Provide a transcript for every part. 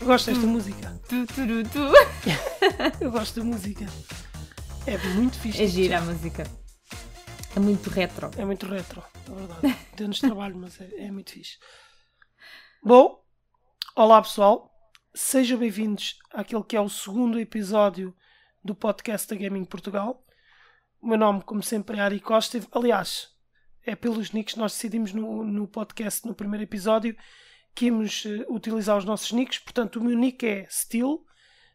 Eu gosto desta música. Eu gosto da música. É muito fixe. É gira a música. É muito retro. É muito retro, é verdade. Deu-nos trabalho, mas é, é muito fixe. Bom, olá pessoal. Sejam bem-vindos àquele que é o segundo episódio do podcast da Gaming Portugal. O meu nome, como sempre, é Ari Costa. Aliás, é pelos nicks que nós decidimos no, no podcast, no primeiro episódio, que íamos eh, utilizar os nossos nicks. Portanto, o meu nick é Steel,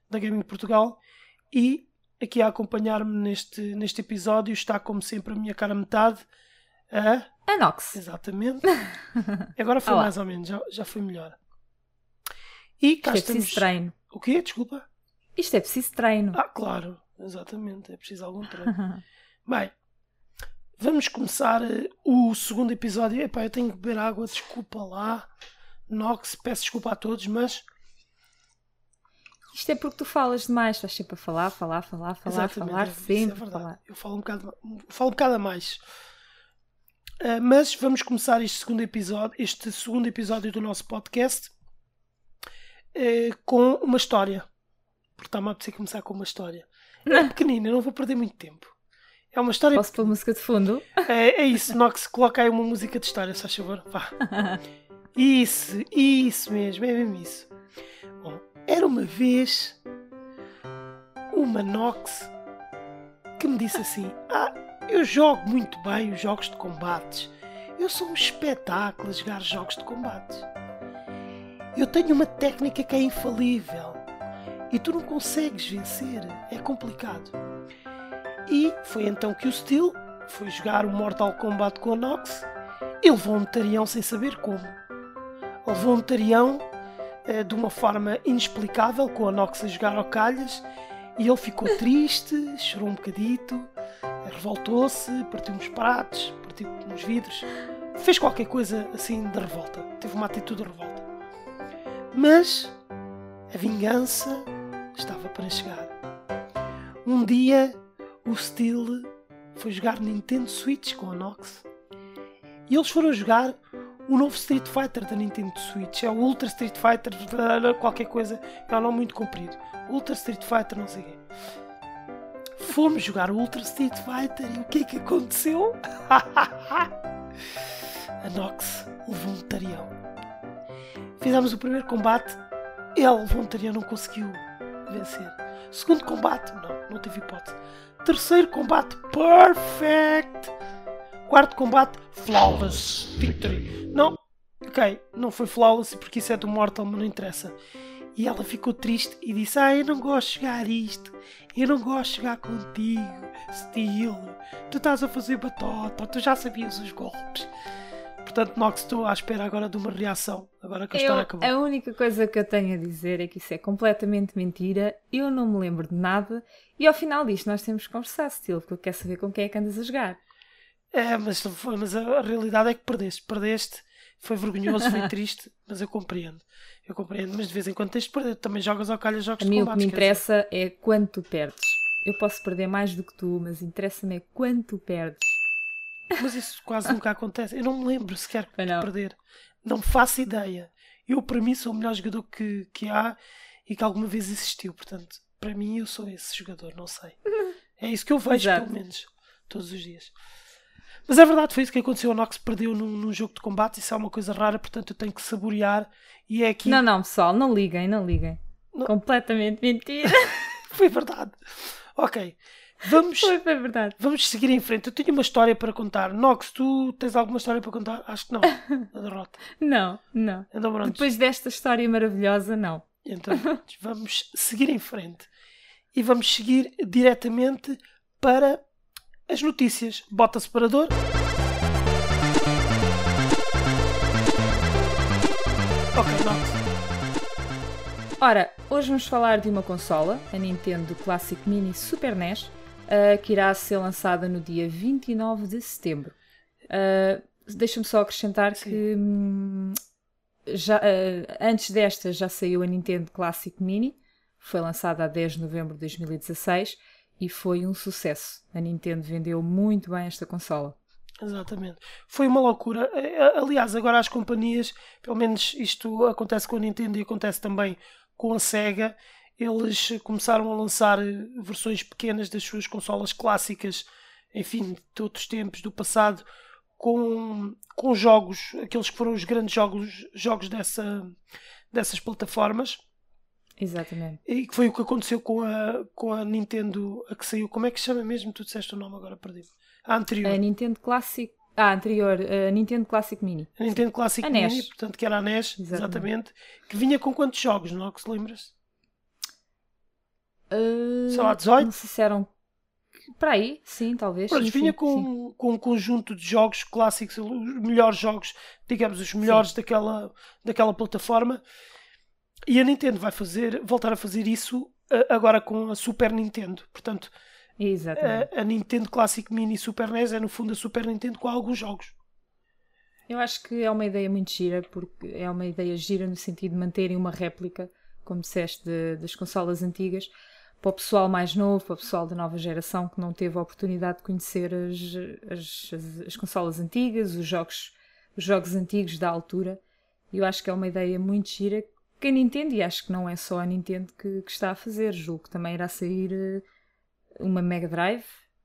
da Gaming Portugal. E aqui a acompanhar-me neste, neste episódio está, como sempre, a minha cara metade. A... Anox. Exatamente. Agora foi Olá. mais ou menos, já, já foi melhor. E cá Isto é estamos. preciso treino. O quê? Desculpa? Isto é preciso treino. Ah, claro, exatamente, é preciso algum treino. Bem, vamos começar eh, o segundo episódio. Epá, eu tenho que beber água, desculpa lá. Nox, peço desculpa a todos, mas Isto é porque tu falas demais. Estás sempre a falar, falar, falar, falar, Exatamente, falar, é- isso sempre é falar. Eu falo um bocado, falo um bocado a mais. Ah, mas vamos começar este segundo episódio, este segundo episódio do nosso podcast eh, com uma história. Porque está-me a apetecer começar com uma história. É pequenina, não vou perder muito tempo. É uma história. Posso pôr música de fundo? É, é isso, Nox, coloca aí uma música de história, se faz favor. Vá. Isso, isso mesmo, é mesmo isso. Bom, era uma vez uma Nox que me disse assim: Ah, eu jogo muito bem os jogos de combates. Eu sou um espetáculo a jogar jogos de combates. Eu tenho uma técnica que é infalível e tu não consegues vencer. É complicado. E foi então que o Steel foi jogar o Mortal Kombat com o Nox e levou um tarião sem saber como. Levou um tarião eh, de uma forma inexplicável com a Nox a jogar ao calhas e ele ficou triste, chorou um bocadito, revoltou-se, partiu uns pratos, partiu uns vidros, fez qualquer coisa assim de revolta, teve uma atitude de revolta. Mas a vingança estava para chegar. Um dia o Steel foi jogar Nintendo Switch com a Nox e eles foram jogar o novo Street Fighter da Nintendo Switch. É o Ultra Street Fighter, qualquer coisa, é um nome muito comprido. Ultra Street Fighter, não sei o quê. Fomos jogar o Ultra Street Fighter e o que é que aconteceu? a Nox levou um tarião. Fizemos o primeiro combate, ele levou um tarião, não conseguiu vencer. Segundo combate, não, não teve hipótese. Terceiro combate, perfect. Quarto combate, flawless victory. Não, ok, não foi flawless porque isso é do Mortal, mas não interessa. E ela ficou triste e disse: Ah, eu não gosto de jogar isto. Eu não gosto de jogar contigo, Steel. Tu estás a fazer batota, tu já sabias os golpes. Portanto, Nox, estou à espera agora de uma reação. Agora que a Eu- história acabou. a única coisa que eu tenho a dizer é que isso é completamente mentira. Eu não me lembro de nada. E ao final disto nós temos que conversar, Steel, porque eu quero saber com quem é que andas a jogar. É, mas, mas a, realidade é que perdeste. Perdeste, foi vergonhoso, foi triste, mas eu compreendo. Eu compreendo, mas de vez em quando tens de perder. Também jogas ao calhas jogos A de mim o que combate. me interessa é quando tu perdes. Eu posso perder mais do que tu, mas interessa-me é quando tu perdes. Mas isso quase nunca acontece. Eu não me lembro sequer de perder. Não me faço ideia. Eu, para mim, sou o melhor jogador que, que há e que alguma vez existiu. Portanto, para mim, eu sou esse jogador. Não sei. É isso que eu vejo, Exato. pelo menos, todos os dias. Mas é verdade, foi isso que aconteceu. O Nox perdeu num, num jogo de combate. Isso é uma coisa rara, portanto, eu tenho que saborear. E é aqui. Não, não, pessoal, não liguem, não liguem. Não. Completamente mentira. Foi verdade. Ok. Vamos. Foi, foi verdade. Vamos seguir em frente. Eu tenho uma história para contar. Nox, tu tens alguma história para contar? Acho que não. A derrota. Não, não. Então, pronto. Depois desta história maravilhosa, não. Então, vamos seguir em frente. E vamos seguir diretamente para as notícias. Bota separador. Ok, Nox. Ora, hoje vamos falar de uma consola, a Nintendo Classic Mini Super NES, uh, que irá ser lançada no dia 29 de setembro. Uh, Deixa-me só acrescentar Sim. que hum, já, uh, antes desta já saiu a Nintendo Classic Mini, foi lançada a 10 de novembro de 2016 e foi um sucesso. A Nintendo vendeu muito bem esta consola. Exatamente. Foi uma loucura. Aliás, agora as companhias, pelo menos isto acontece com a Nintendo e acontece também com a Sega, eles começaram a lançar eh, versões pequenas das suas consolas clássicas, enfim, de outros tempos, do passado, com, com jogos, aqueles que foram os grandes jogos, jogos dessa, dessas plataformas. Exatamente. E que foi o que aconteceu com a, com a Nintendo, a que saiu. Como é que se chama mesmo? Tu disseste o nome agora, perdi A anterior. A Nintendo Classic. Ah, anterior, a Nintendo Classic Mini. A Nintendo Classic a Mini, portanto, que era a NES, exatamente. Exatamente. Que vinha com quantos jogos, não é que se lembras? Uh, Sei lá, 18? Não sei se eram. Para aí, sim, talvez. Pronto, sim, vinha sim, com, sim. com um conjunto de jogos clássicos, os melhores jogos, digamos, os melhores daquela, daquela plataforma. E a Nintendo vai fazer, voltar a fazer isso eh, agora com a Super Nintendo. Portanto, Exatamente. a, a Nintendo Classic Mini Super NES é no fundo a Super Nintendo com alguns jogos. Eu acho que é uma ideia muito gira, porque é uma ideia gira no sentido de manterem uma réplica, como disseste, de- das consolas antigas, para o pessoal mais novo, para o pessoal da nova geração que não teve a oportunidade de conhecer as, as, as, as consolas antigas, os jogos, os jogos antigos da altura. Eu acho que é uma ideia muito gira que a Nintendo, e acho que não é só a Nintendo que, que está a fazer, julgo que também irá sair eh, uma Mega Drive.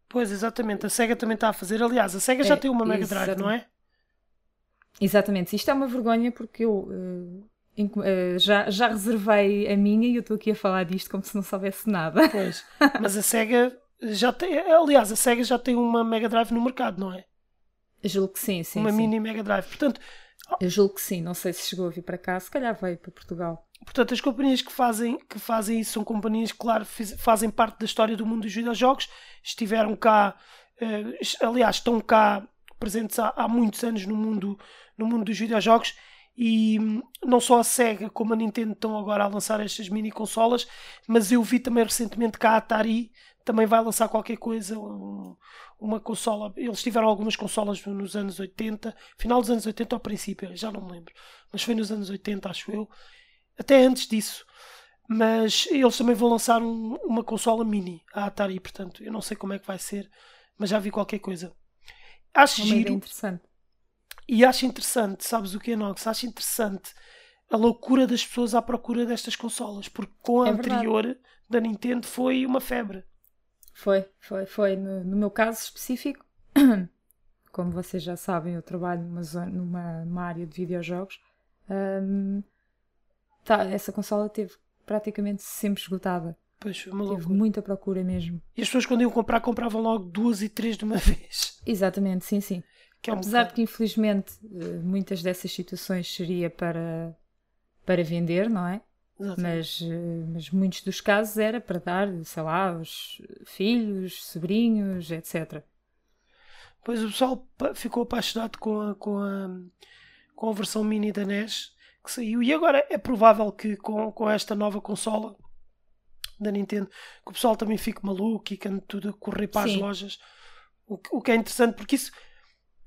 Pois, exatamente. A SEGA também está a fazer. Aliás, a SEGA já É, tem uma Mega Drive, não é? Exatamente, isto é uma vergonha porque eu eh, já, já reservei a minha e eu estou aqui a falar disto como se não soubesse nada. Pois. Mas a SEGA já tem. Aliás, a SEGA já tem uma Mega Drive no mercado, não é? julgo que sim, sim. uma sim. mini Mega Drive. Portanto, Eu julgo que sim, não sei se chegou a vir para cá, se calhar veio para Portugal. Portanto, as companhias que fazem, que fazem isso são companhias que, claro, fiz- fazem parte da história do mundo dos videojogos. Estiveram cá, eh, aliás, estão cá presentes há, há muitos anos no mundo, no mundo dos videojogos. E não só a Sega como a Nintendo estão agora a lançar estas mini consolas, mas eu vi também recentemente que a Atari também vai lançar qualquer coisa, um- uma consola. Eles tiveram algumas consolas nos anos 80, final dos anos 80 ao princípio, já não me lembro, mas foi nos anos 80, acho eu até antes disso. Mas eles também vão lançar um- uma consola mini, a Atari, portanto, eu não sei como é que vai ser, mas já vi qualquer coisa. Acho uma giro interessante. E acho interessante, sabes o que é, Nox? Acho interessante a loucura das pessoas à procura destas consolas, porque com a É verdade. anterior da Nintendo foi uma febre. Foi, foi, foi. No, no meu caso específico, como vocês já sabem, eu trabalho numa, zona, numa, numa área de videojogos. hum, tá, essa consola teve praticamente sempre esgotada. Pois foi uma Teve loucura. muita procura mesmo. E as pessoas quando iam comprar, compravam logo duas e três de uma vez. Exatamente, sim, sim. Que é um Apesar de que, infelizmente, eh, muitas dessas situações seria para, para vender, não é? Mas, eh, mas muitos dos casos era para dar, sei lá, aos filhos, sobrinhos, etc. Pois o pessoal ficou apaixonado com a, com a, com a versão mini da NES que saiu. E agora é provável que com, com esta nova consola da Nintendo que o pessoal também fique maluco e que ande tudo a correr para as Sim. lojas. O, o que é interessante porque isso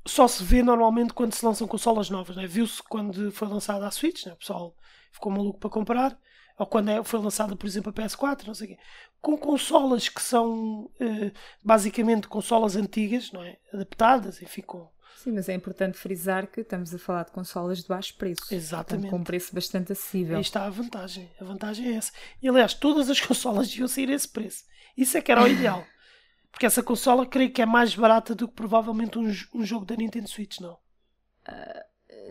só se vê normalmente quando se lançam consolas novas. Né? Viu-se quando foi lançada a Switch, né? o pessoal ficou maluco para comprar. Ou quando é- foi lançada, por exemplo, a PS4, não sei o quê. Com consolas que são eh, basicamente consolas antigas, não é? Adaptadas, enfim, com... Sim, mas é importante frisar que estamos a falar de consolas de baixo preço. Exatamente. Portanto, com um preço bastante acessível. Aí está a vantagem. A vantagem é essa. E aliás, todas as consolas deviam sair a esse preço. Isso é que era o ideal. Porque essa consola creio que é mais barata do que provavelmente um, um jogo da Nintendo Switch, não?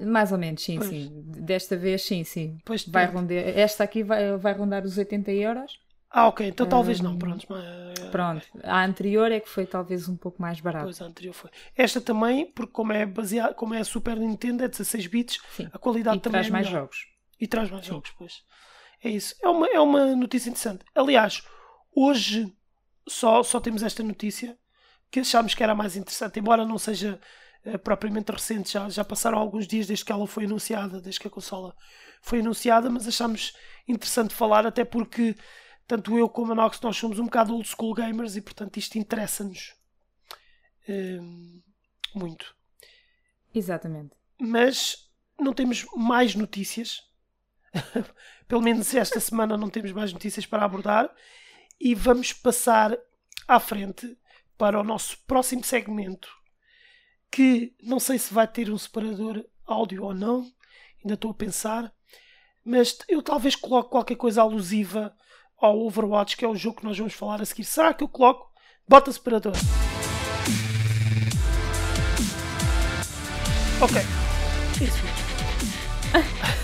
Mais ou menos, sim, Pois. sim. Desta vez, sim, sim. Pois Vai rondar, esta aqui vai, vai rondar os 80 euros. Ah, ok. Então talvez Hum, não. Pronto. Mas, Pronto. A anterior é que foi talvez um pouco mais barato. Pois a anterior foi. Esta também, porque como é baseada, como é a Super Nintendo, é 16 bits, Sim. a qualidade E também traz é mais melhor. jogos. E traz mais jogos, pois. É isso. É uma, é uma notícia interessante. Aliás, hoje só, só temos esta notícia que achámos que era a mais interessante, embora não seja eh, propriamente recente, já, já passaram alguns dias desde que ela foi anunciada, desde que a consola foi anunciada, mas achámos interessante falar, até porque tanto eu como a Nox nós somos um bocado old school gamers e portanto isto interessa-nos eh, muito Exatamente. mas não temos mais notícias. Pelo menos esta semana não temos mais notícias para abordar. E vamos passar à frente para o nosso próximo segmento, que não sei se vai ter um separador áudio ou não, ainda estou a pensar, mas eu talvez coloque qualquer coisa alusiva ao Overwatch, que é o jogo que nós vamos falar a seguir. Será que eu coloco? Bota separador. Ok.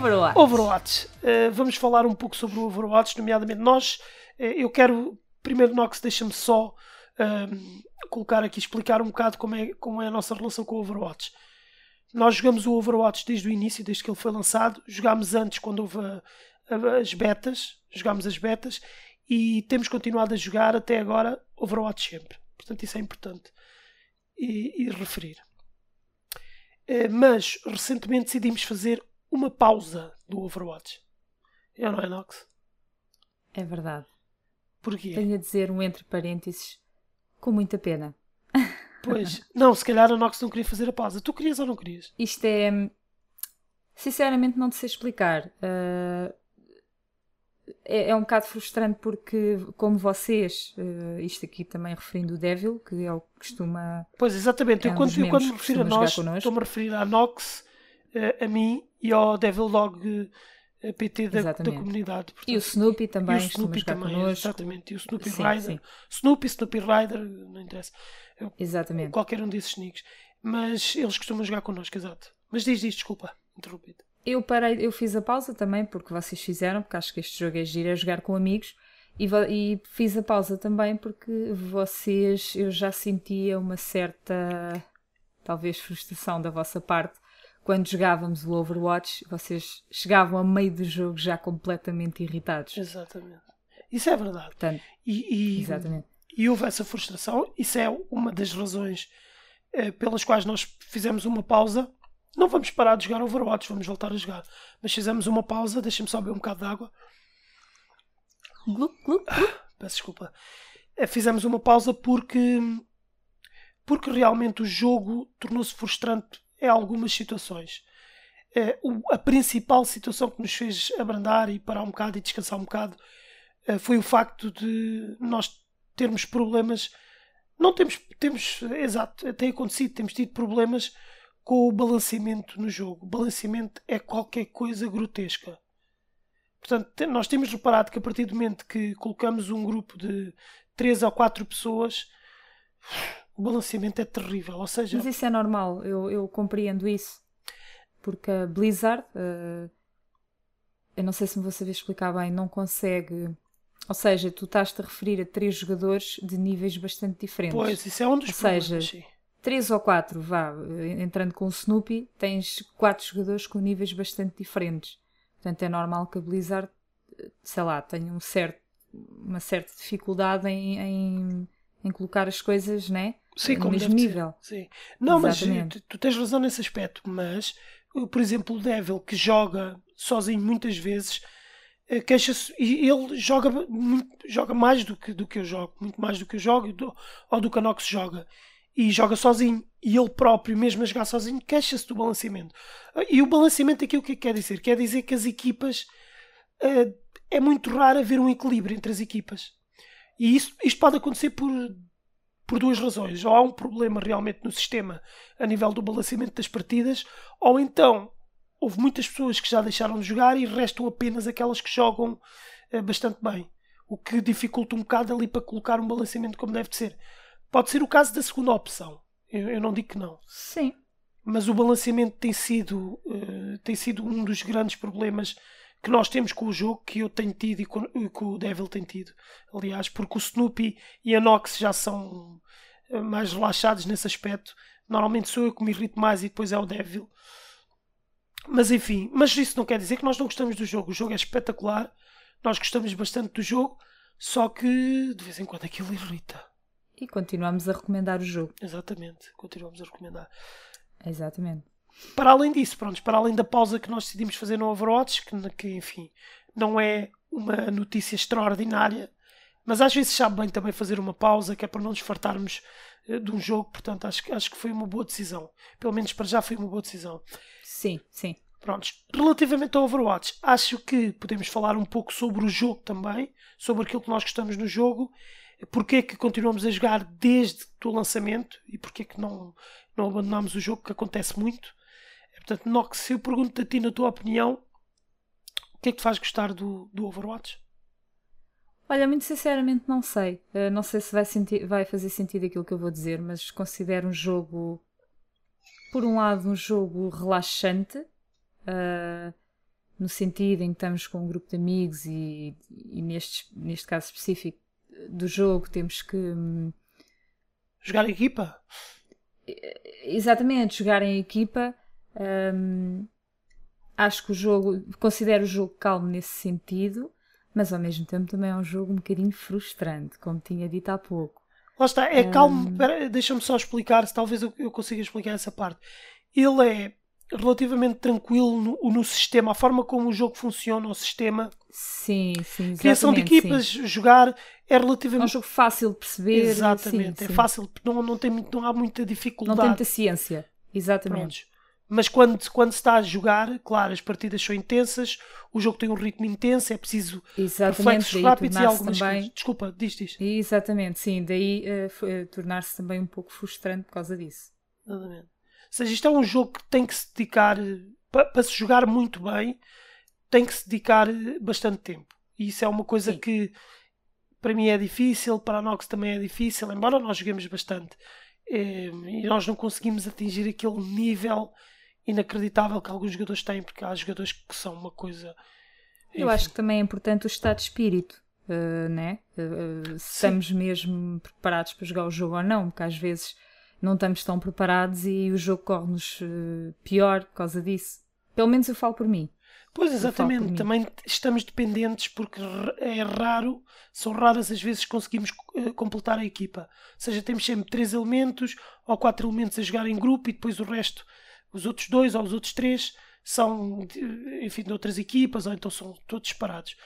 Overwatch. Overwatch. Uh, vamos falar um pouco sobre o Overwatch, nomeadamente nós. Uh, eu quero. Primeiro, Nox, deixa-me só uh, colocar aqui, explicar um bocado como é, como é a nossa relação com o Overwatch. Nós jogamos o Overwatch desde o início, desde que ele foi lançado. Jogámos antes, quando houve a, a, as betas. Jogámos as betas. E temos continuado a jogar até agora Overwatch sempre. Portanto, isso é importante e, e referir. Mas recentemente decidimos fazer uma pausa do Overwatch. É ou não é, Nox? É verdade. Porquê? Tenho a dizer um entre parênteses com muita pena. Pois, não, se calhar a Nox não queria fazer a pausa. Tu querias ou não querias? Isto é. Sinceramente, não te sei explicar. Uh, é, é, um bocado frustrante porque, como vocês, uh, isto aqui também referindo o Devil, que é o que costuma. Pois, exatamente. É eu, quando, eu, quando me refiro a nós, estou-me a referir à Nox, uh, a mim e ao Devil Dog eh, PT da, da comunidade. Portanto, e o Snoopy também. E o Snoopy também, connosco. exatamente. E o Snoopy sim, Rider. Sim. Snoopy, Snoopy Rider, não interessa. Eu, exatamente. Qualquer um desses nicks. Mas eles costumam jogar connosco, exato. Mas diz, diz, desculpa, interrompido. Eu parei, eu fiz a pausa também, porque vocês fizeram, porque acho que este jogo é giro, é jogar com amigos. E, e fiz a pausa também porque vocês, eu já sentia uma certa, talvez, frustração da vossa parte quando jogávamos o Overwatch, vocês chegavam a meio do jogo já completamente irritados. Exatamente. Isso é verdade. Portanto, e, e, exatamente. e houve essa frustração. Isso é uma das razões eh, pelas quais nós fizemos uma pausa. Não vamos parar de jogar Overwatch, vamos voltar a jogar. Mas fizemos uma pausa, deixem-me só beber um bocado de água. Glup, glup, glup. Peço desculpa. Eh, fizemos uma pausa porque porque realmente o jogo tornou-se frustrante em algumas situações. É, a principal situação que nos fez abrandar e parar um bocado e descansar um bocado é, foi o facto de nós termos problemas. Não temos, temos, exato, tem acontecido, temos tido problemas com o balanceamento no jogo. O balanceamento é qualquer coisa grotesca. Portanto, nós temos reparado que a partir do momento que colocamos um grupo de 3 ou 4 pessoas, o balanceamento é terrível. Ou seja... Mas isso é normal, eu, eu compreendo isso. Porque a Blizzard, uh, eu não sei se me vou saber explicar bem, não consegue. Ou seja, tu estás-te a referir a três jogadores de níveis bastante diferentes. Pois, isso é um dos ou seja, sim. três ou quatro, vá, entrando com o Snoopy, tens quatro jogadores com níveis bastante diferentes. Portanto, é normal que a Blizzard, sei lá, tenha um certo, uma certa dificuldade em, em, em colocar as coisas, né? Sim, no mesmo nível. Sim. Não, Exatamente. mas tu, tu, tens razão nesse aspecto, mas, por exemplo, o Devil, que joga sozinho muitas vezes, eh, queixa-se, e ele joga, joga mais do que, do que eu jogo, muito mais do que eu jogo, do, ou do que a Nox joga. E joga sozinho. E ele próprio, mesmo a jogar sozinho, queixa-se do balanceamento. E o balanceamento aqui o que, é que quer dizer? Quer dizer que as equipas. É muito raro haver um equilíbrio entre as equipas. E isso, isto pode acontecer por por duas razões. Ou há um problema realmente no sistema a nível do balanceamento das partidas, ou então houve muitas pessoas que já deixaram de jogar e restam apenas aquelas que jogam eh, bastante bem. O que dificulta um bocado ali para colocar um balanceamento como deve de ser. Pode ser o caso da segunda opção. Eu, eu não digo que não. Sim. Mas o balanceamento tem sido, uh, tem sido um dos grandes problemas que nós temos com o jogo, que eu tenho tido e que o Devil tem tido. Aliás, porque o Snoopy e a Nox já são eh, mais relaxados nesse aspecto. Normalmente sou eu que me irrito mais e depois é o Devil. Mas enfim, mas isso não quer dizer que nós não gostamos do jogo. O jogo é espetacular, nós gostamos bastante do jogo, só que de vez em quando aquilo irrita. E continuamos a recomendar o jogo. Exatamente, continuamos a recomendar. Exatamente. Para além disso, pronto, para além da pausa que nós decidimos fazer no Overwatch, que, que enfim, não é uma notícia extraordinária, mas às vezes sabe bem também fazer uma pausa, que é para não nos fartarmos uh, de um jogo, portanto acho, acho que foi uma boa decisão. Pelo menos para já foi uma boa decisão. Sim, sim. Prontos. Relativamente ao Overwatch, acho que podemos falar um pouco sobre o jogo também, sobre aquilo que nós gostamos no jogo. Porquê é que continuamos a jogar desde o lançamento e porquê é que não, não abandonamos o jogo, que acontece muito. Portanto, Nox, se eu pergunto a ti, na tua opinião, o que é que te faz gostar do, do Overwatch? Olha, muito sinceramente não sei. Uh, não sei se vai, vai, fazer sentido aquilo que eu vou dizer, mas considero um jogo, por um lado, um jogo relaxante, uh, no sentido em que estamos com um grupo de amigos e, e neste, neste caso específico do jogo temos que. Hum, jogar em equipa? Exatamente, jogar em equipa. Um, acho que o jogo, considero o jogo calmo nesse sentido, mas ao mesmo tempo também é um jogo um bocadinho frustrante, como tinha dito há pouco. Lá está, é calmo. Um... Deixa-me só explicar, se talvez eu, eu consiga explicar essa parte. Ele é relativamente tranquilo no, no, sistema, a forma como o jogo funciona, o sistema. Sim, sim. Criação de equipas, sim. jogar é relativamente. É um jogo fácil de perceber. Exatamente, sim, é sim. fácil, não, não, tem, não há muita dificuldade. Não tem muita ciência, exatamente. Prontos. Mas quando, quando se está a jogar, claro, as partidas são intensas, o jogo tem um ritmo intenso, é preciso Exatamente, reflexos rápidos e algumas também... coisas. Desculpa, diz, diz. Exatamente, sim, daí uh, tornar-se também um pouco frustrante por causa disso. Exatamente. Ou seja, isto é um jogo que tem que se dedicar, para, para se jogar muito bem, tem que se dedicar bastante tempo. E isso é uma coisa Sim. que para mim é difícil, para a Nox também é difícil, embora nós joguemos bastante. Eh, e nós não conseguimos atingir aquele nível inacreditável que alguns jogadores têm, porque há jogadores que são uma coisa. Enfim. Eu acho que também é importante o estado de espírito, uh, né? Uh, se estamos mesmo preparados para jogar o jogo ou não, porque às vezes não estamos tão preparados e o jogo corre-nos uh, pior por causa disso. Pelo menos eu falo por mim. Pois, exatamente. Também estamos dependentes porque é raro, são raras as vezes que conseguimos completar a equipa. Ou seja, temos sempre três elementos ou quatro elementos a jogar em grupo e depois o resto, os outros dois ou os outros três, são, enfim, de outras equipas ou então são todos separados.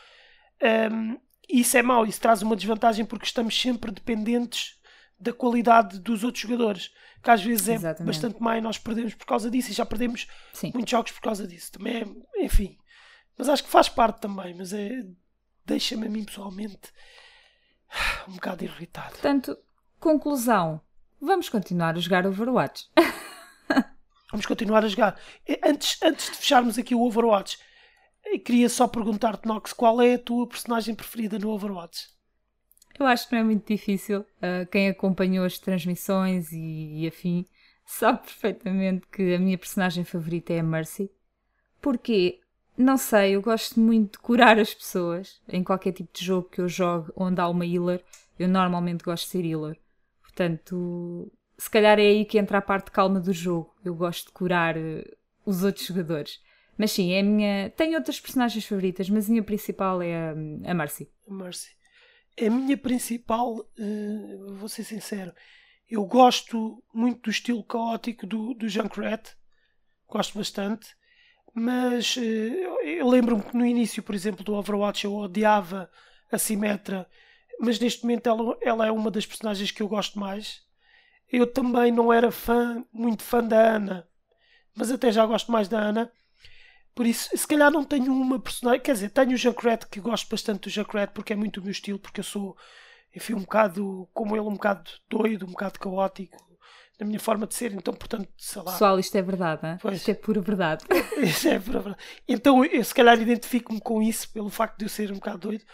Um, isso é mau, isso traz uma desvantagem porque estamos sempre dependentes da qualidade dos outros jogadores, que às vezes é Exatamente. bastante má e nós perdemos por causa disso e já perdemos Sim. muitos jogos por causa disso. Também é, enfim. Mas acho que faz parte também, mas é deixa-me a mim pessoalmente um bocado irritado. Portanto, conclusão, vamos continuar a jogar Overwatch. vamos continuar a jogar. Antes, antes de fecharmos aqui o Overwatch, queria só perguntar-te, Nox, qual é a tua personagem preferida no Overwatch? Eu acho que não é muito difícil. Uh, quem acompanhou as transmissões e, e afim sabe perfeitamente que a minha personagem favorita é a Mercy. Porque, não sei, eu gosto muito de curar as pessoas em qualquer tipo de jogo que eu jogue onde há uma healer. Eu normalmente gosto de ser healer. Portanto, se calhar é aí que entra a parte calma do jogo. Eu gosto de curar uh, os outros jogadores. Mas sim, é a minha. Tenho outras personagens favoritas, mas a minha principal é a, a Mercy. Mercy a minha principal, uh, vou ser sincero, eu gosto muito do estilo caótico do, do Junkrat, gosto bastante, mas uh, eu lembro-me que no início, por exemplo, do Overwatch eu odiava a Simetra, mas neste momento ela, ela é uma das personagens que eu gosto mais. Eu também não era fã, muito fã da Ana, mas até já gosto mais da Ana. Por isso, se calhar não tenho uma personagem. Quer dizer, tenho o Junkrat, que gosto bastante do Junkrat, porque é muito o meu estilo, porque eu sou, enfim, um bocado, como ele, um bocado doido, um bocado caótico, na minha forma de ser, então, portanto, sei lá. Pessoal, isto é verdade, hein? Pois. isto é pura verdade. Isto é pura verdade. Então, eu se calhar identifico-me com isso, pelo facto de eu ser um bocado doido.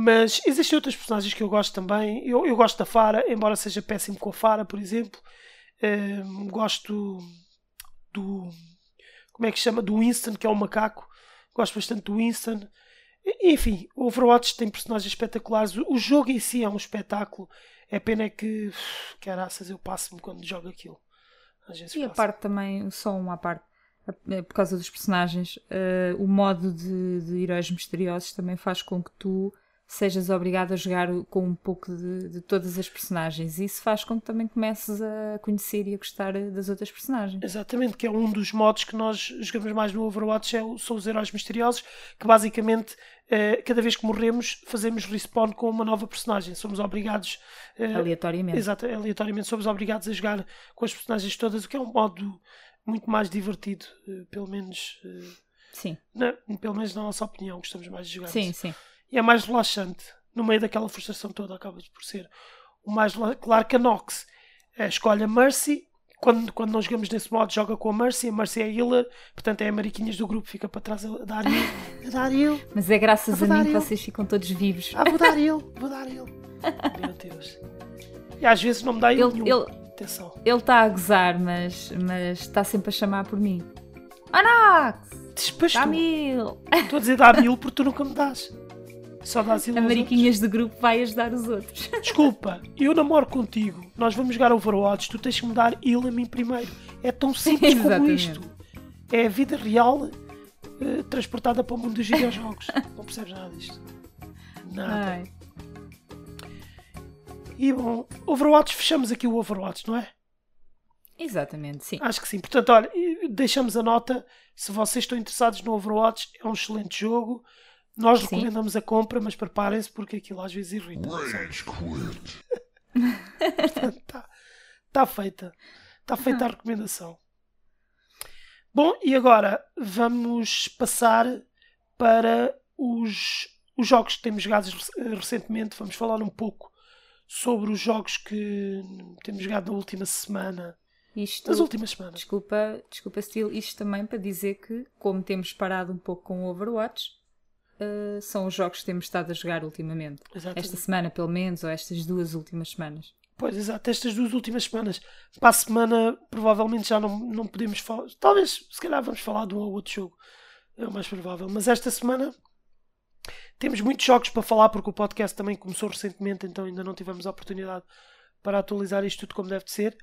Mas existem outras personagens que eu gosto também. Eu, eu gosto da Fara, embora seja péssimo com a Fara, por exemplo. Um, gosto do como é que se chama? Do Winston, que é o macaco. Gosto bastante do Winston. Enfim, o Overwatch tem personagens espetaculares. O jogo em si é um espetáculo. É pena que, caraças, eu passo-me quando jogo aquilo. e a parte também, só uma parte, é por causa dos personagens, uh, o modo de, de heróis misteriosos também faz com que tu sejas obrigado a jogar com um pouco de, de, todas as personagens. E isso faz com que também comeces a conhecer e a gostar das outras personagens. Exatamente, que é um dos modos que nós jogamos mais no Overwatch, é, são os heróis misteriosos, que basicamente eh, cada vez que morremos fazemos respawn com uma nova personagem. Somos obrigados... Eh, aleatoriamente. Exato, aleatoriamente somos obrigados a jogar com as personagens todas, o que é um modo muito mais divertido, eh, pelo menos... Sim. Na, pelo menos na nossa opinião, gostamos mais de jogar. Sim, sim e é mais relaxante. no meio daquela frustração toda, acaba por ser o mais claro que a Nox eh, escolhe a Mercy. Quando, quando não jogamos nesse modo, joga com a Mercy. A Mercy é a healer, portanto é a mariquinhas do grupo, fica para trás a dar. A. Mas é graças a vou mim que eu. vocês ficam todos vivos. Ah, vou dar heal, vou dar heal. Meu Deus. E às vezes não me dá heal Ele- nenhum. ele- Atenção. Ele está a gozar, mas, mas está sempre a chamar por mim. Anax! Despas tu. Dá-me Estou a dizer dar heal porque tu nunca me dás. Só aos mariquinhas de grupo vai ajudar os outros. Desculpa, eu namoro contigo. Nós vamos jogar Overwatch. Tu tens que me dar heal a mim primeiro. É tão simples como isto. É a vida real eh, transportada para o mundo dos videojogos. não percebes nada disto. Nada. Ai. E bom, Overwatch, fechamos aqui o Overwatch, não é? Exatamente, sim. Acho que sim. Portanto, olha, deixamos a nota. Se vocês estão interessados no Overwatch, é um excelente jogo. Nós Sim. recomendamos a compra, mas preparem-se porque aquilo às vezes irrita. Quit. Está tá feita. Está feita a recomendação. Bom, e agora vamos passar para os, os jogos que temos jogado rec- recentemente. Vamos falar um pouco sobre os jogos que temos jogado na última semana. Isto, Nas últimas semanas. desculpa, desculpa, Steel, isto também para dizer que, como temos parado um pouco com o Overwatch, eh, são os jogos que temos estado a jogar ultimamente. Exatamente. Esta semana, pelo menos, ou estas duas últimas semanas. Pois, exato, estas duas últimas semanas. Para a semana, provavelmente já não, não podemos falar. Talvez, se calhar, vamos falar de um ou outro jogo. É o mais provável. Mas esta semana temos muitos jogos para falar, porque o podcast também começou recentemente, então ainda não tivemos a oportunidade para atualizar isto tudo como deve de ser.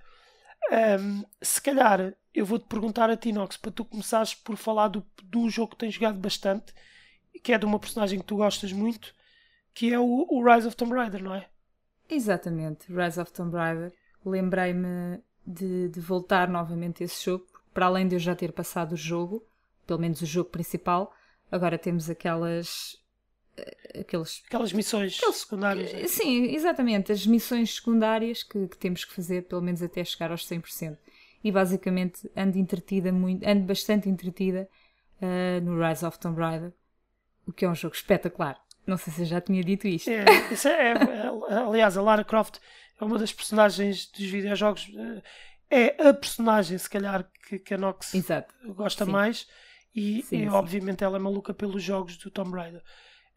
Ahm, se calhar, eu vou-te perguntar a ti, Nox, para tu começares por falar do, de um jogo que tens jogado bastante, que é de uma personagem que tu gostas muito, que é o, o Rise of Tomb Raider, não é? Exatamente, Rise of Tomb Raider. Lembrei-me de, de voltar novamente a esse jogo, para além de eu já ter passado o jogo, pelo menos o jogo principal, agora temos aquelas. eh, aqueles. Aquelas missões secundárias. né? Sim, exatamente, as missões secundárias que, que temos que fazer, pelo menos até chegar aos 100%. E basicamente ando entretida, muito, ando bastante entretida eh, no Rise of Tomb Raider, o que é um jogo espetacular. Não sei se eu já tinha dito isto. É, isso é- é- aliás, a Lara Croft é uma das personagens dos videojogos. eh, É a personagem, se calhar, que, que a Nox Exato. gosta Sim. mais. E, Sim, e, sim. obviamente ela é maluca pelos jogos do Tomb Raider.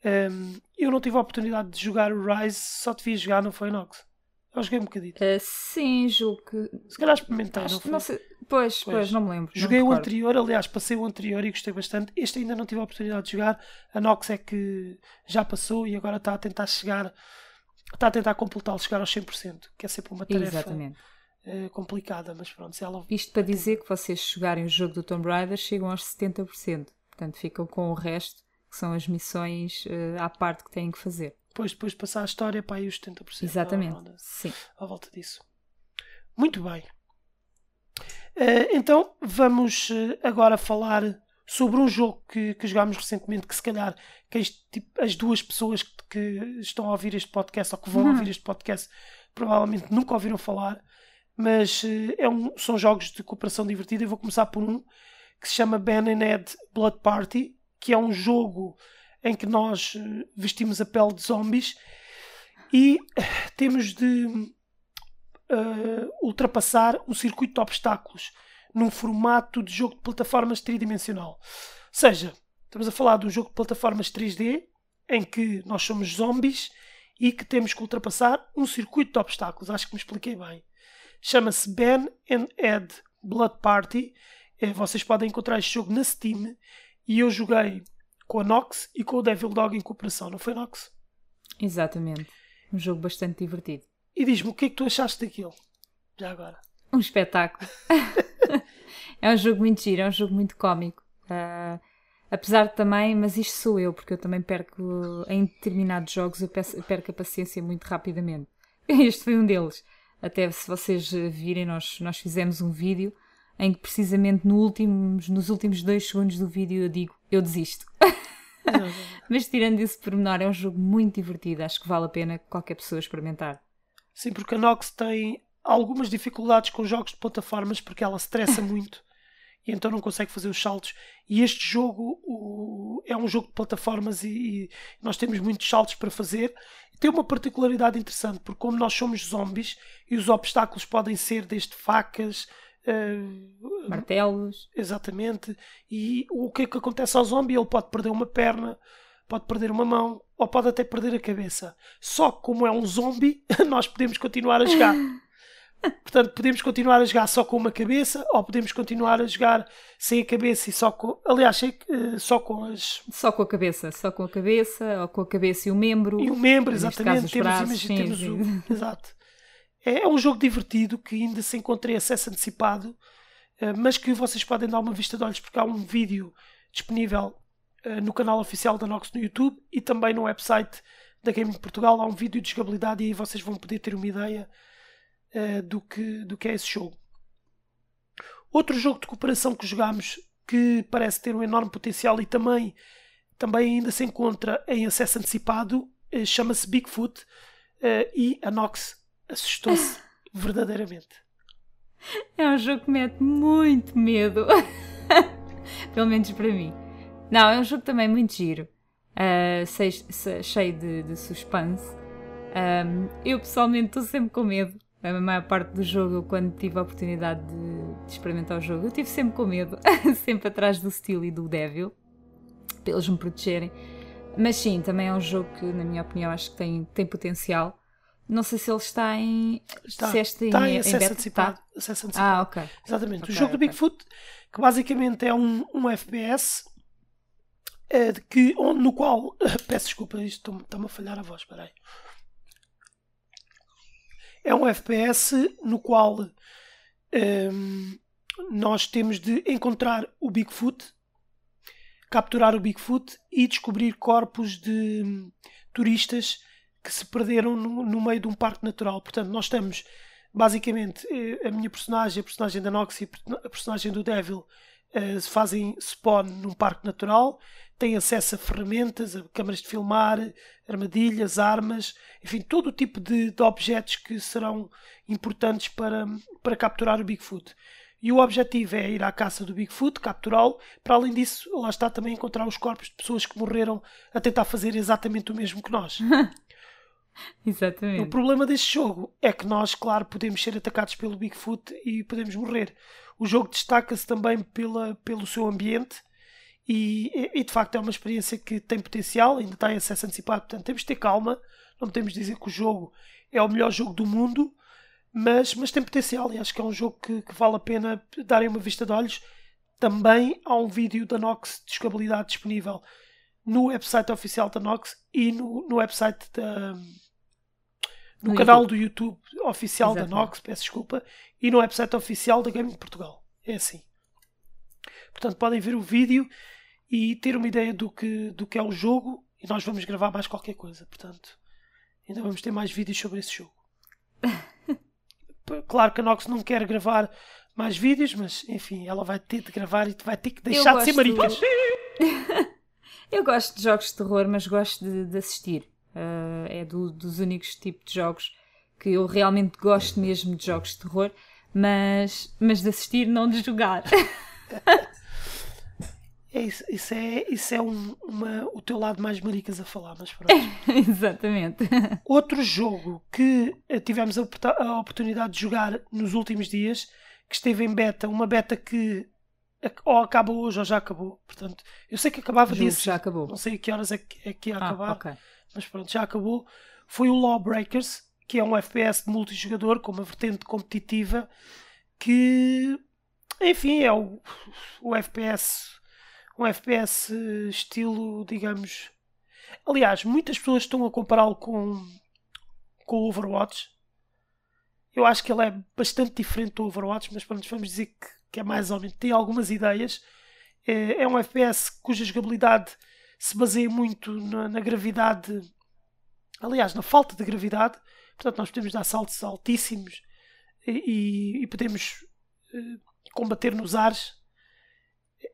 Um, eu não tive a oportunidade de jogar o Rise, só te vi jogar, não foi Nox? Eu joguei um bocadito. Eh, sim, julgo que. Se calhar experimentei, Acho- não não sei- pois, pois, Pois. não me lembro. Joguei me o anterior, aliás, passei o anterior e gostei bastante. Este ainda não tive a oportunidade de jogar. A Nox é que já passou e agora está a tentar chegar, está a tentar completá-lo, chegar aos 100%, que é sempre uma tarefa eh, complicada, mas pronto, se ela Isto para dizer que vocês jogarem o jogo do Tomb Raider chegam aos 70%. Portanto, ficam com o resto, que são as missões eh, à parte que têm que fazer. Depois, depois de passar a história, para aí os 70%. Exatamente. à, Sim. à volta disso. Muito bem. Eh, então, vamos eh, agora falar sobre um jogo que, que jogámos recentemente, que se calhar que este tipo- as duas pessoas que, estão a ouvir este podcast ou que vão Uhum. ouvir este podcast provavelmente nunca ouviram falar, mas eh, é um- são jogos de cooperação divertida. Eu vou começar por um que se chama Ben Ed Blood Party, que é um jogo em que nós eh, vestimos a pele de zombies e eh, temos de eh, ultrapassar um circuito de obstáculos num formato de jogo de plataformas tridimensional. Ou seja, estamos a falar de um jogo de plataformas 3D em que nós somos zombies e que temos que ultrapassar um circuito de obstáculos. Acho que me expliquei bem. Chama-se Ben and Ed Blood Party. Vocês podem encontrar este jogo na Steam e eu joguei com a Nox e com o Devil Dog em cooperação, não foi Nox? Exatamente. Um jogo bastante divertido. E diz-me o que é que tu achaste daquilo? Já agora. Um espetáculo. é um jogo muito giro, é um jogo muito cómico. Ah, apesar de também, mas isto sou eu, porque eu também perco, em determinados jogos, eu perco a paciência muito rapidamente. Este foi um deles. Até se vocês virem, nós, nós fizemos um vídeo em que precisamente no últimos, nos últimos dois segundos do vídeo eu digo, eu desisto. Mas tirando esse pormenor, é um jogo muito divertido. Acho que vale a pena qualquer pessoa experimentar. Sim, porque a Nox tem algumas dificuldades com jogos de plataformas porque ela estressa muito e então não consegue fazer os saltos. E este jogo o- é um jogo de plataformas e, e nós temos muitos saltos para fazer. Tem uma particularidade interessante, porque como nós somos zombies e os obstáculos podem ser desde facas, uh, martelos. Exatamente. E o que é que acontece ao zombie? Ele pode perder uma perna, pode perder uma mão ou pode até perder a cabeça. Só que como é um zombie, nós podemos continuar a jogar. Portanto, podemos continuar a jogar só com uma cabeça ou podemos continuar a jogar sem a cabeça e só com. Aliás, eh, só com as. Só com a cabeça, só com a cabeça ou com a cabeça e o membro. E o membro, exatamente. Temos, braços, sim, temos sim. O... Exato. É, é, um jogo divertido que ainda se encontra em acesso antecipado, eh, mas que vocês podem dar uma vista de olhos porque há um vídeo disponível eh, no canal oficial da Nox no YouTube e também no website da Gaming Portugal. Há um vídeo de jogabilidade e aí vocês vão poder ter uma ideia uh, do, que, do que é esse jogo. Outro jogo de cooperação que jogámos que parece ter um enorme potencial e também, também ainda se encontra em acesso antecipado chama-se Bigfoot e a Nox assustou-se verdadeiramente. É um jogo que mete muito medo. Pelo menos para mim. Não, é um jogo também muito giro. Uh, cheio de, de suspense. Um, eu pessoalmente estou sempre com medo a maior parte do jogo, quando tive a oportunidade de, de experimentar o jogo, eu tive sempre com medo, sempre atrás do Steel e do Devil, para eles me protegerem. Mas sim, também é um jogo que, na minha opinião, acho que tem, tem potencial. Não sei se ele está em. Está, se este está em, em acesso, antecipado, acesso antecipado. Ah, ok. Exatamente. Okay, o jogo okay. do Bigfoot, que basicamente é um, um FPS é, que, no qual. Peço desculpa, isto está-me a falhar a voz, espera aí. É um FPS no qual um, nós temos de encontrar o Bigfoot, capturar o Bigfoot e descobrir corpos de um, turistas que se perderam no, no, meio de um parque natural. Portanto, nós estamos basicamente eh, a minha personagem, a personagem da Nox e a personagem do Devil uh, fazem spawn num parque natural têm acesso a ferramentas, a câmaras de filmar, armadilhas, armas, enfim, todo o tipo de, de objetos que serão importantes para, para capturar o Bigfoot. E o objetivo é ir à caça do Bigfoot, capturá-lo. Para além disso, lá está também encontrar os corpos de pessoas que morreram a tentar fazer exatamente o mesmo que nós. exatamente. O problema deste jogo é que nós, claro, podemos ser atacados pelo Bigfoot e podemos morrer. O jogo destaca-se também pela, pelo seu ambiente e, e, de facto é uma experiência que tem potencial, ainda está em acesso antecipado, portanto temos de ter calma, não podemos dizer que o jogo é o melhor jogo do mundo, mas, mas tem potencial e acho que é um jogo que, que vale a pena darem uma vista de olhos. Também há um vídeo da Nox de jogabilidade disponível no website oficial da Nox e no, no website da. No, no canal YouTube. do YouTube oficial Exatamente. da Nox, peço desculpa, e no website oficial da Gaming Portugal. É assim. Portanto, podem ver o vídeo e ter uma ideia do que, do que é o jogo e nós vamos gravar mais qualquer coisa. Portanto, ainda vamos ter mais vídeos sobre esse jogo. claro que a Nox não quer gravar mais vídeos, mas enfim, ela vai ter de gravar e vai ter que deixar de ser maricas. Eu gosto de jogos de terror, mas gosto de, de assistir. Uh, é do, dos únicos tipos de jogos que eu realmente gosto mesmo de jogos de terror, mas, mas de assistir, não de jogar. É isso, isso é, isso é um, uma, o teu lado mais maricas a falar, mas pronto. Exatamente. Outro jogo que eh, tivemos a, a, oportunidade de jogar nos últimos dias, que esteve em beta, uma beta que ou acaba hoje ou já acabou. Portanto, eu sei que acabava disso. Já acabou. Não sei a que horas é que, é que ia ah, acabar, okay. Mas pronto, já acabou. Foi o Lawbreakers, que é um FPS de multijogador com uma vertente competitiva que, enfim, é o, o FPS um FPS estilo, digamos. Aliás, muitas pessoas estão a compará-lo com, com o Overwatch. Eu acho que ele é bastante diferente do Overwatch, mas pronto, vamos dizer que, que é mais ou menos. Tem algumas ideias. É, é um FPS cuja jogabilidade se baseia muito na, na gravidade. Aliás, na falta de gravidade. Portanto, nós podemos dar saltos altíssimos e, e, podemos uh, combater nos ares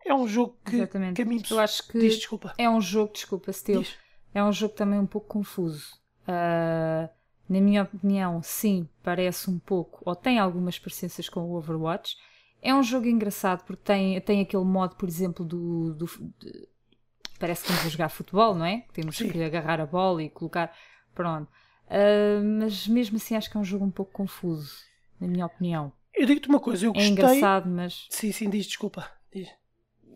é um jogo que, Exatamente. que a mim Eu acho que diz, desculpa. é um jogo, desculpa, Steel, é um jogo também um pouco confuso. Uh, na minha opinião, sim, parece um pouco, ou tem algumas parecenças com o Overwatch. É um jogo engraçado porque tem, tem aquele modo, por exemplo, do, do parece que estamos a jogar futebol, não é? Temos Sim. que agarrar a bola e colocar. Pronto. Uh, mas mesmo assim acho que é um jogo um pouco confuso, na minha opinião. Eu digo-te uma coisa, eu É gostei. engraçado, mas. Sim, sim, diz, desculpa. Diz.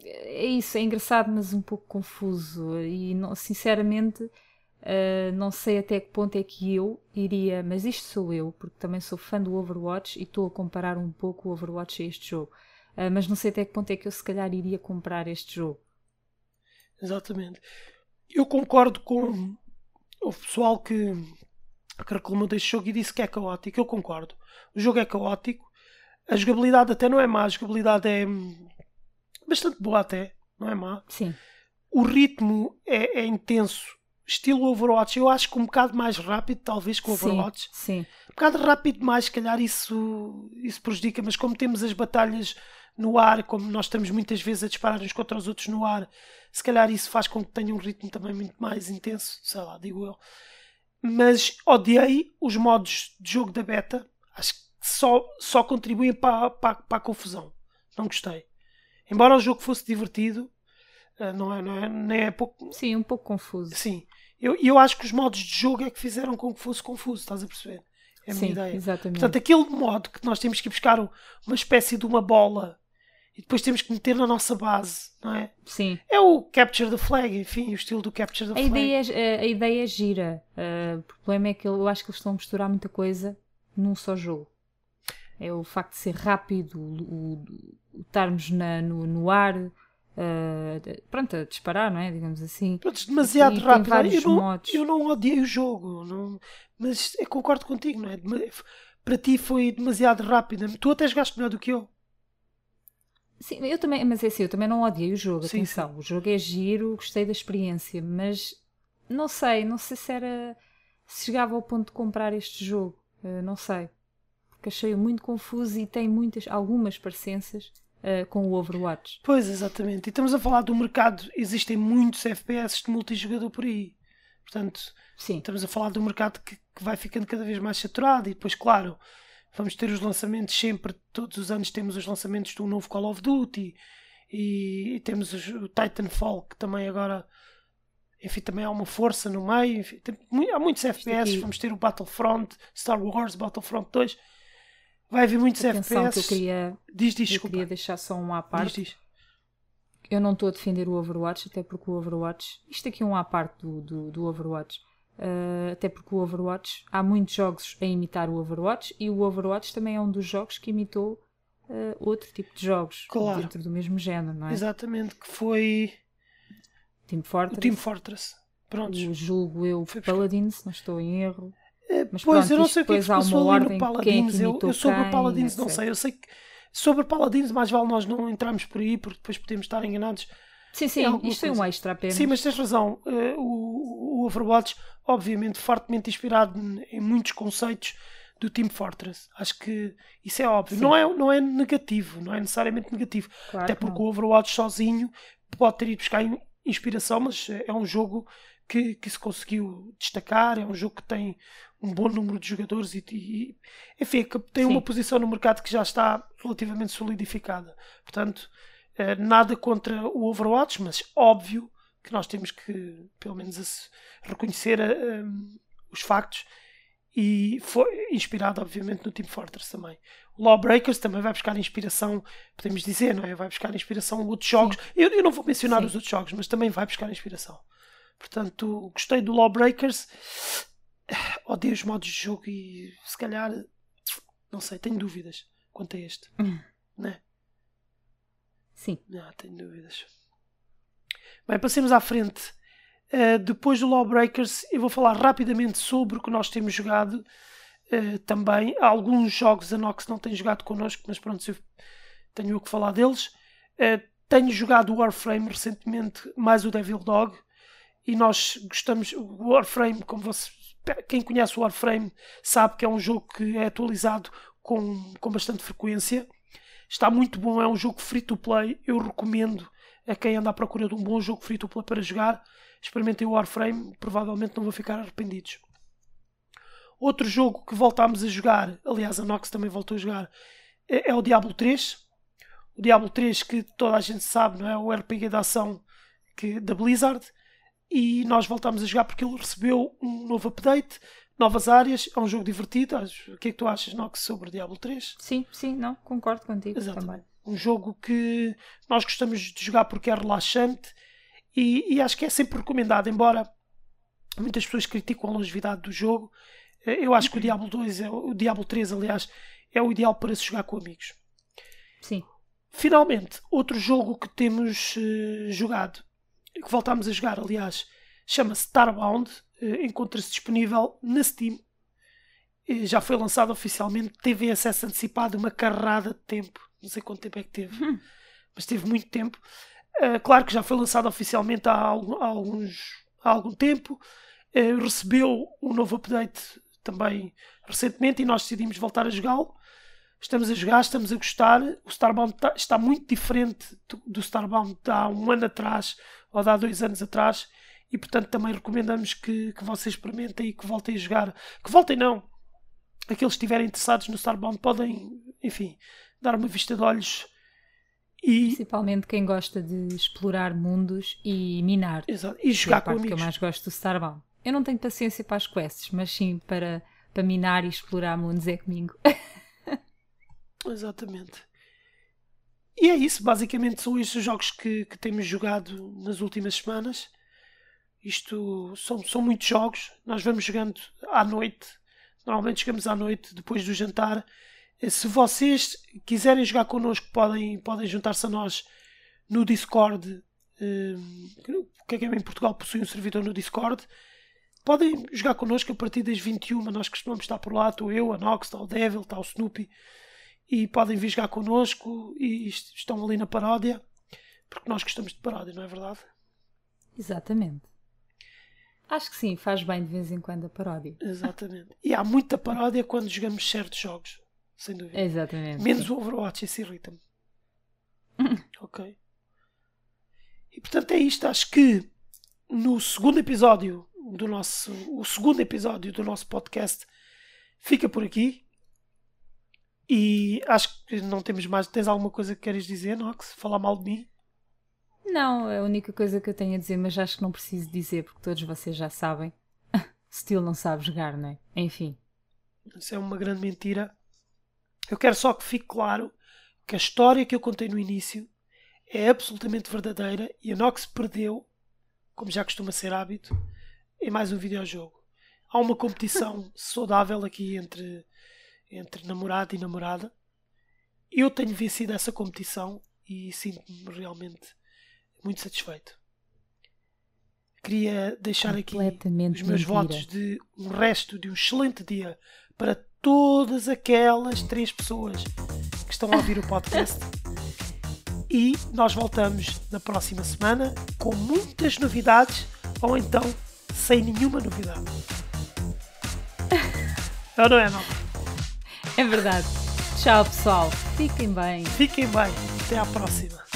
É isso, é engraçado, mas um pouco confuso. E não- sinceramente, uh, não sei até que ponto é que eu iria. Mas isto sou eu, porque também sou fã do Overwatch e estou a comparar um pouco o Overwatch a este jogo. Uh, mas não sei até que ponto é que eu se calhar iria comprar este jogo. Exatamente. Eu concordo com o pessoal que, que reclamou deste jogo e disse que é caótico. Eu concordo. O jogo é caótico. A jogabilidade até não é má. A jogabilidade é bastante boa até. Não é má. Sim, O ritmo é, é intenso. Estilo Overwatch. Eu acho que um bocado mais rápido, talvez, que o sim, Overwatch. sim. Um bocado rápido demais, se calhar isso, isso prejudica. Mas como temos as batalhas no ar, como nós estamos muitas vezes a disparar uns contra os outros no ar, se calhar isso faz com que tenha um ritmo também muito mais intenso, sei lá, digo eu. Mas odiei os modos de jogo da beta, acho que só, só contribuem para, para, para a confusão. Não gostei. Embora o jogo fosse divertido, eh, não é, não é, nem é pouco. Sim, um pouco confuso. Sim, eu, eu acho que os modos de jogo é que fizeram com que fosse confuso, estás a perceber? É a minha Sim, ideia. exatamente. Portanto, aquele modo que nós temos que buscar um- uma espécie de uma bola e depois temos que meter na nossa base, não é? Sim. É o Capture the Flag, enfim, o estilo do Capture the A Flag. ideia, é- a ideia é gira. Uh, o problema é que eu acho que eles estão a misturar muita coisa num só jogo. É o facto de ser rápido, o, o- o estarmos na- no, no ar, uh, pronto, a disparar, não é? Digamos assim. Pronto, demasiado E rápido. Eu não, modos. eu não odiei o jogo, não- mas concordo contigo, não é? Para ti foi demasiado rápido. Tu até jogaste melhor do que eu. Sim, eu também, mas é assim, eu também não odiei o jogo, Sim, atenção. O jogo é giro, gostei da experiência, mas não sei, não sei se era. se chegava ao ponto de comprar este jogo. Uh, não sei. Porque achei-o muito confuso e tem muitas, algumas parecenças uh, com o Overwatch. Pois, exatamente. E estamos a falar do mercado. Existem muitos FPS de multijogador por aí. Portanto, Sim, estamos a falar um mercado que, que vai ficando cada vez mais saturado e depois, claro, vamos ter os lançamentos sempre, todos os anos temos os lançamentos do novo Call of Duty e, e temos os- o Titanfall que também agora enfim, também há uma força no meio, enfim, tem há muitos FPS, aqui- vamos ter o Battlefront, Star Wars, Battlefront 2, vai haver muitos atenção que eu FPS. queria, Diz, diz, eu desculpa. queria deixar só um à Diz, parte. diz. Eu não estou a defender o Overwatch, até porque o Overwatch. Isto aqui é um à parte do, do, do Overwatch. Uh, até porque o Overwatch. Há muitos jogos a imitar o Overwatch e o Overwatch também é um dos jogos que imitou uh, outro tipo de jogos Claro. dentro do mesmo género, não é? Exatamente, que foi Team o Fortress. Team Fortress. Prontos. o julgo eu Foi não estou em erro. É, Mas pois, pronto, eu não sei o que é que há passou uma ordem é Paladins. eu, imitou eu sobre o quem, Paladins não sei. Eu sei que sobre o Paladins mais vale nós não entrarmos por aí porque depois podemos estar enganados. Sim, sim, É isto foi um coisa. extra apenas. Sim, mas tens razão. eh, o, o Overwatch, obviamente, fortemente inspirado em muitos conceitos do Team Fortress. Acho que isso é óbvio. Sim. Não é, não é negativo, não é necessariamente negativo. Claro Até que porque não. o Overwatch sozinho pode ter ido buscar in- inspiração, mas é um jogo que, que se conseguiu destacar, é um jogo que tem um bom número de jogadores e, e enfim, que tem Sim. uma posição no mercado que já está relativamente solidificada. Portanto, eh, nada contra o Overwatch, mas óbvio que nós temos que, pelo menos, reconhecer eh, um, os factos e foi inspirado, obviamente, no Team Fortress também. O Lawbreakers também vai buscar inspiração, podemos dizer, não é? Vai buscar inspiração em outros jogos. Eu, eu não vou mencionar Sim. os outros jogos, mas também vai buscar inspiração. Portanto, gostei do Lawbreakers. Odeio os modos de jogo e se calhar, não sei, tenho dúvidas quanto a este. Hum. Né? Sim, Não, tenho dúvidas. Bem, passemos à frente. Uh, depois do Lawbreakers, eu vou falar rapidamente sobre o que nós temos jogado uh, também. Há alguns jogos a Nox não tem jogado connosco, mas pronto, eu tenho eu que falar deles. Uh, tenho jogado o Warframe recentemente, mais o Devil Dog, e nós gostamos. O Warframe, como você, quem conhece o Warframe, sabe que é um jogo que é atualizado com, com bastante frequência. Está muito bom, é um jogo free to play. Eu recomendo a quem anda à procura de um bom jogo free to play para jogar. Experimentem o Warframe, provavelmente não vão ficar arrependidos. Outro jogo que voltámos a jogar, aliás, a Nox também voltou a jogar, é, é o Diablo 3. O Diablo 3, que toda a gente sabe, não é? O RPG da ação que, da Blizzard e nós voltámos a jogar porque ele recebeu um novo update, novas áreas, é um jogo divertido. O que é que tu achas, Nox, sobre Diablo 3? Sim, sim, não, concordo contigo também. Um jogo que nós gostamos de jogar porque é relaxante e, e acho que é sempre recomendado, embora muitas pessoas criticam a longevidade do jogo. eh, Eu acho que o Diablo 2, é, o Diablo 3, aliás, é o ideal para se jogar com amigos. Sim, Finalmente, outro jogo que temos eh, jogado, que voltámos a jogar, aliás, chama-se Starbound, eh, encontra-se disponível na Steam. Eh, já foi lançado oficialmente, teve acesso antecipado uma carrada de tempo, não sei quanto tempo é que teve, mas teve muito tempo. Eh, claro que já foi lançado oficialmente há, alguns, há algum tempo, recebeu um novo update também recentemente e nós decidimos voltar a jogá-lo. Estamos a jogar, estamos a gostar. O Starbound tá- está muito diferente do, do Starbound de há um ano atrás ou de há dois anos atrás. E portanto também recomendamos que, que vocês experimentem e que voltem a jogar. Que voltem não. Aqueles que estiverem interessados no Starbound podem, enfim, dar uma vista de olhos e, principalmente quem gosta de explorar mundos e minar. exato, e que é jogar a com parte que eu amigos. mais gosto do Starbound. Eu não tenho paciência para as quests, mas sim para, para minar e explorar mundos é comigo. Exatamente. E é isso, basicamente são estes os jogos que, que temos jogado nas últimas semanas. Isto são, são muitos jogos. Nós vamos jogando à noite. Normalmente chegamos à noite depois do jantar. Eh, Se vocês quiserem jogar connosco, podem, podem juntar-se a nós no Discord. eh, O que é que é em Portugal possui um servidor no Discord. Podem jogar connosco a partir das 21. Nós costumamos estar por lá. Estou eu, a Nox, está o Devil, está o Snoopy e podem vir jogar connosco e est- estão ali na paródia porque nós gostamos de paródia, não é verdade? Exatamente. Acho que sim, faz bem de vez em quando a paródia. Exatamente. E há muita paródia quando jogamos certos jogos, sem dúvida. Exatamente. Menos sim. o Overwatch, esse irrita-me. ok. E portanto é isto. Acho que no segundo episódio do nosso. O segundo episódio do nosso podcast fica por aqui. E acho que não temos mais. Tens alguma coisa que queres dizer, Nox? Falar mal de mim? Não, é a única coisa que eu tenho a dizer, mas acho que não preciso dizer porque todos vocês já sabem. Steel não sabe jogar, não é? Enfim. Isso é uma grande mentira. Eu quero só que fique claro que a história que eu contei no início é absolutamente verdadeira e a Nox perdeu, como já costuma ser hábito, em mais um videojogo. Há uma competição saudável aqui entre, entre namorado e namorada. Eu tenho vencido essa competição e sinto-me realmente muito satisfeito. Queria deixar aqui os meus mentira. votos de um resto de um excelente dia para todas aquelas três pessoas que estão a ouvir o podcast. E nós voltamos na próxima semana com muitas novidades ou então sem nenhuma novidade. Ou não é, não? É verdade. Tchau, pessoal. Fiquem bem. Fiquem bem. Até à próxima.